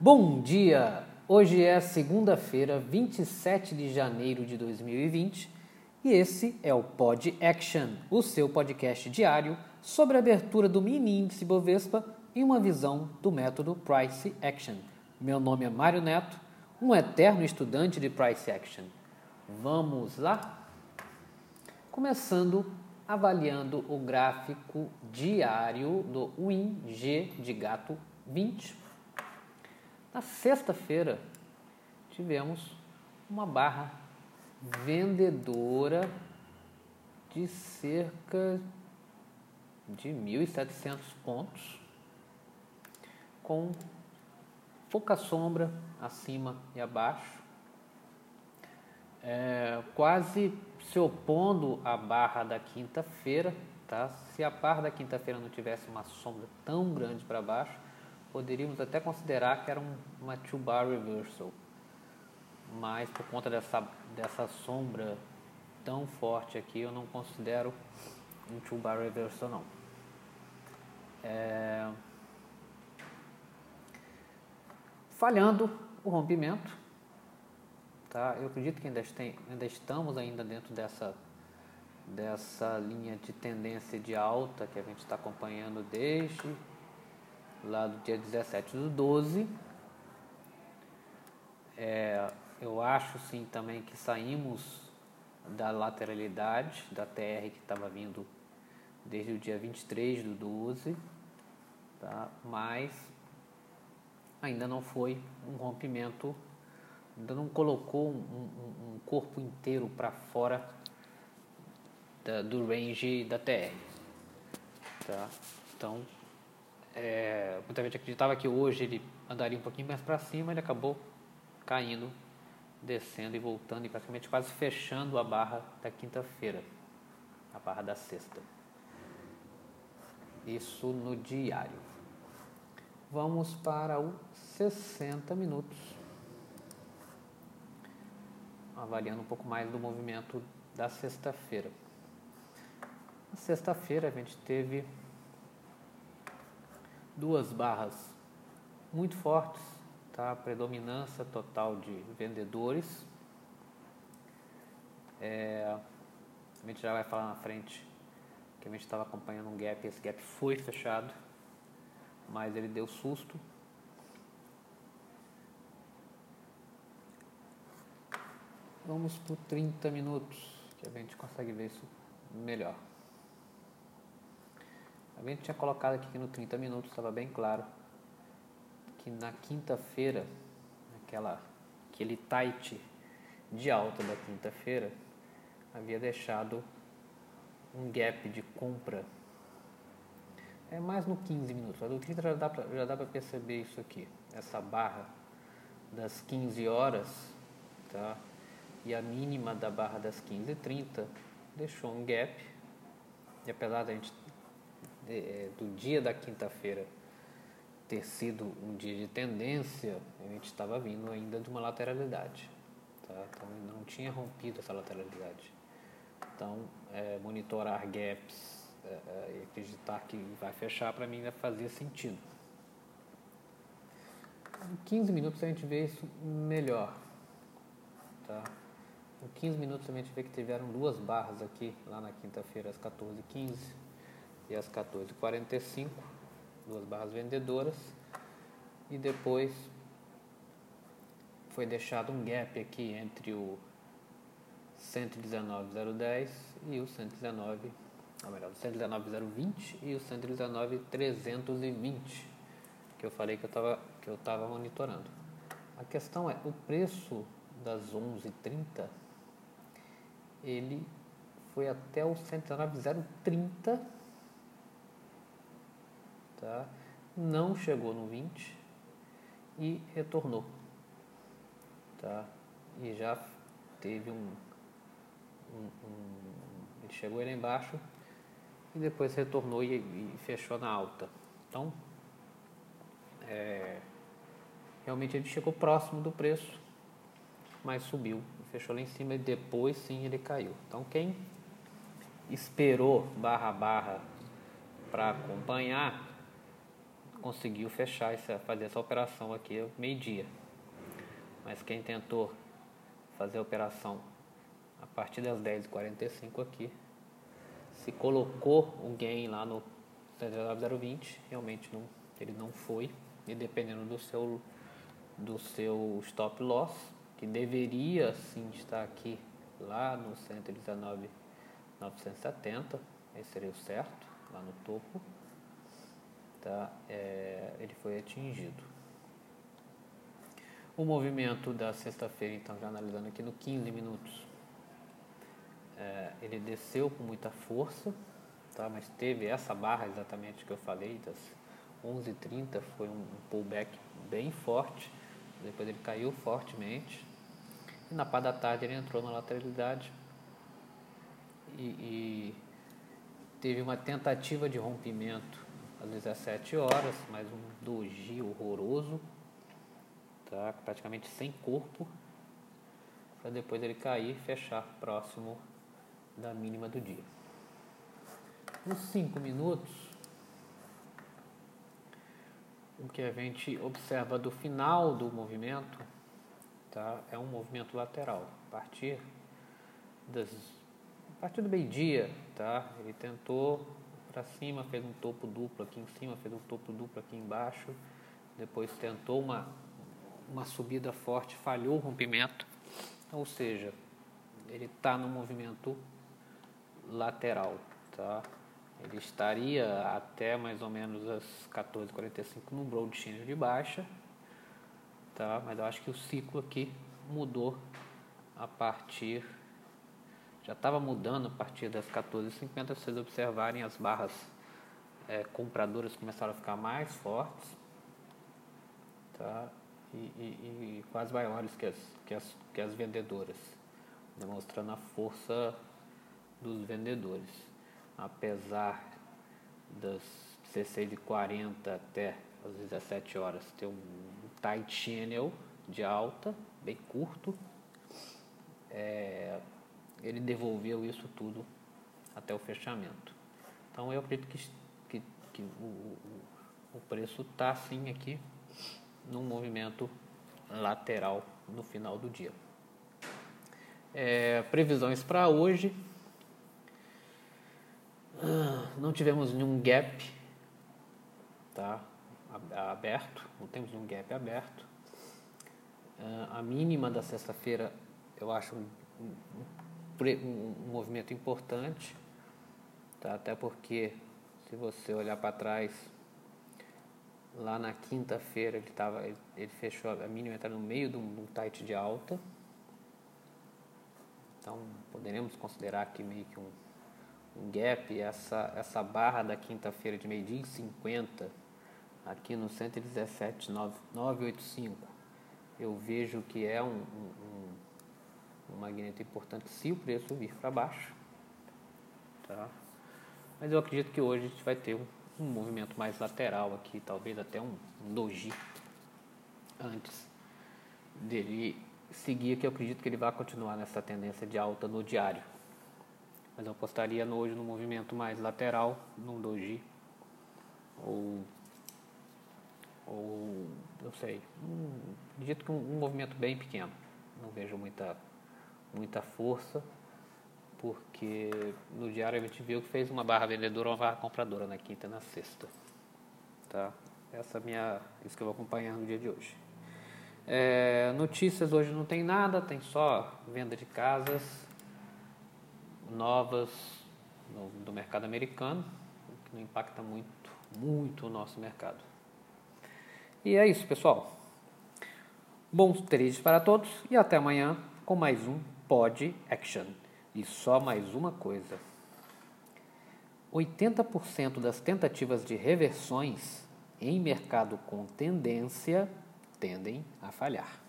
Bom dia! Hoje é segunda-feira, 27 de janeiro de 2020 e esse é o Pod Action, o seu podcast diário sobre a abertura do mini índice Bovespa em uma visão do método Price Action. Meu nome é Mário Neto, um eterno estudante de Price Action. Vamos lá? Começando avaliando o gráfico diário do WinG de gato 20. Na sexta-feira tivemos uma barra vendedora de cerca de 1.700 pontos, com pouca sombra acima e abaixo, é, quase se opondo à barra da quinta-feira. Tá? Se a barra da quinta-feira não tivesse uma sombra tão grande para baixo, poderíamos até considerar que era um, uma two-bar reversal. Mas por conta dessa, dessa sombra tão forte aqui, eu não considero um two-bar reversal não. É... Falhando o rompimento, tá? Eu acredito que ainda, tem, ainda estamos ainda dentro dessa dessa linha de tendência de alta que a gente está acompanhando desde lá do dia 17 do 12. É, eu acho sim também que saímos da lateralidade da TR que estava vindo desde o dia 23 do 12, tá? mas ainda não foi um rompimento, ainda não colocou um, um, corpo inteiro para fora da, do range da TR. Tá? Então, é, muita gente acreditava que hoje ele andaria um pouquinho mais para cima, ele acabou caindo, descendo e voltando e praticamente quase fechando a barra da quinta-feira, a barra da sexta. Isso no diário. Vamos para o 60 minutos. Avaliando um pouco mais do movimento da sexta-feira. Na sexta-feira a gente teve duas barras muito fortes, tá? predominância total de vendedores. É, a gente já vai falar na frente que a gente estava acompanhando um gap, esse gap foi fechado, mas ele deu susto. Vamos por 30 minutos, que a gente consegue ver isso melhor. Gente tinha colocado aqui que no 30 minutos estava bem claro que na quinta-feira, aquela aquele tight de alta da quinta-feira, havia deixado um gap de compra. É mais no 15 minutos. Do 30 já dá pra, já dá para perceber isso aqui. Essa barra das 15 horas, tá? E a mínima da barra das 15h30 deixou um gap. E apesar da gente é, do dia da quinta-feira ter sido um dia de tendência, a gente estava vindo ainda de uma lateralidade. Tá? Então não tinha rompido essa lateralidade. Então, é, monitorar gaps é, é, e acreditar que vai fechar para mim fazia sentido. Em 15 minutos a gente vê isso melhor. Tá? Em 15 minutos a gente vê que tiveram duas barras aqui, lá na quinta-feira, às 14h15 e às 14h45, duas barras vendedoras, e depois foi deixado um gap aqui entre o 119,010 e o 119, ou melhor, o 119,020 e o 119,320, que eu falei que eu estava que eu monitorando. A questão é, o preço das 11h30, ele foi até o 119,030 tá? não chegou no 20 e retornou. Tá? E já teve um, um, um ele chegou embaixo e depois retornou e, e fechou na alta. Então, é, realmente ele chegou próximo do preço, mas subiu, fechou lá em cima e depois sim ele caiu. Então, quem esperou barra barra para acompanhar conseguiu fechar essa, fazer essa operação aqui meio-dia. Mas quem tentou fazer a operação a partir das 10h45 aqui, se colocou o gain lá no 0,020, realmente não, ele não foi, e dependendo do seu, do seu stop loss, que deveria sim estar aqui lá no 119,970, esse seria o certo, lá no topo, tá? É, ele foi atingido. O movimento da sexta-feira, então, já analisando aqui no 15 minutos, é, ele desceu com muita força, tá? mas teve essa barra exatamente que eu falei, das 11h30, foi um pullback bem forte, depois ele caiu fortemente, e na parte da tarde ele entrou na lateralidade e, e teve uma tentativa de rompimento às 17 horas, mais um doji horroroso, tá? praticamente sem corpo, para depois ele cair e fechar próximo da mínima do dia. Nos 5 minutos, o que a gente observa do final do movimento tá, é um movimento lateral. A partir, das, a partir do meio-dia, tá, ele tentou para cima, fez um topo duplo aqui em cima, fez um topo duplo aqui embaixo, depois tentou uma, uma subida forte, falhou o rompimento, ou seja, ele está no movimento lateral, tá? Ele estaria até mais ou menos as 14h45 no de baixa, tá? Mas eu acho que o ciclo aqui mudou a partir já estava mudando a partir das 14h50, se vocês observarem as barras é, compradoras começaram a ficar mais fortes, tá? E, e, e quase maiores que as, que, as, que as vendedoras, demonstrando a força dos vendedores. Apesar das 16h40 até as 17 horas ter um tight channel de alta, bem curto, é, ele devolveu isso tudo até o fechamento. Então eu acredito que, que, que o, o, preço está sim aqui num movimento lateral no final do dia. É, previsões para hoje. Ah, não tivemos nenhum gap tá, aberto, não temos nenhum gap aberto. Ah, a mínima da sexta-feira eu acho um, movimento importante, tá, até porque se você olhar para trás, lá na quinta-feira ele, ele, ele, fechou, a mínima está no meio de um, tight de alta. Então poderemos considerar aqui meio que um um gap, essa, essa barra da quinta-feira de meio-dia em 50, aqui no 117,985, eu vejo que é um, um magneto importante se o preço vir para baixo. Tá? Mas eu acredito que hoje a gente vai ter um, um movimento mais lateral aqui, talvez até um, um doji antes dele seguir, que eu acredito que ele vai continuar nessa tendência de alta no diário mas eu apostaria no, hoje no movimento mais lateral, num doji, ou, ou eu sei, um, acredito que um, um, movimento bem pequeno, não vejo muita, muita força, porque no diário a gente viu que fez uma barra vendedora uma barra compradora na quinta e na sexta, tá? Essa é minha, isso que eu vou acompanhar no dia de hoje. É, notícias hoje não tem nada, tem só venda de casas, novas no, do mercado americano, que não impacta muito, muito o nosso mercado. E é isso, pessoal. Bons trades para todos e até amanhã com mais um Pod Action. E só mais uma coisa: 80% das tentativas de reversões em mercado com tendência tendem a falhar.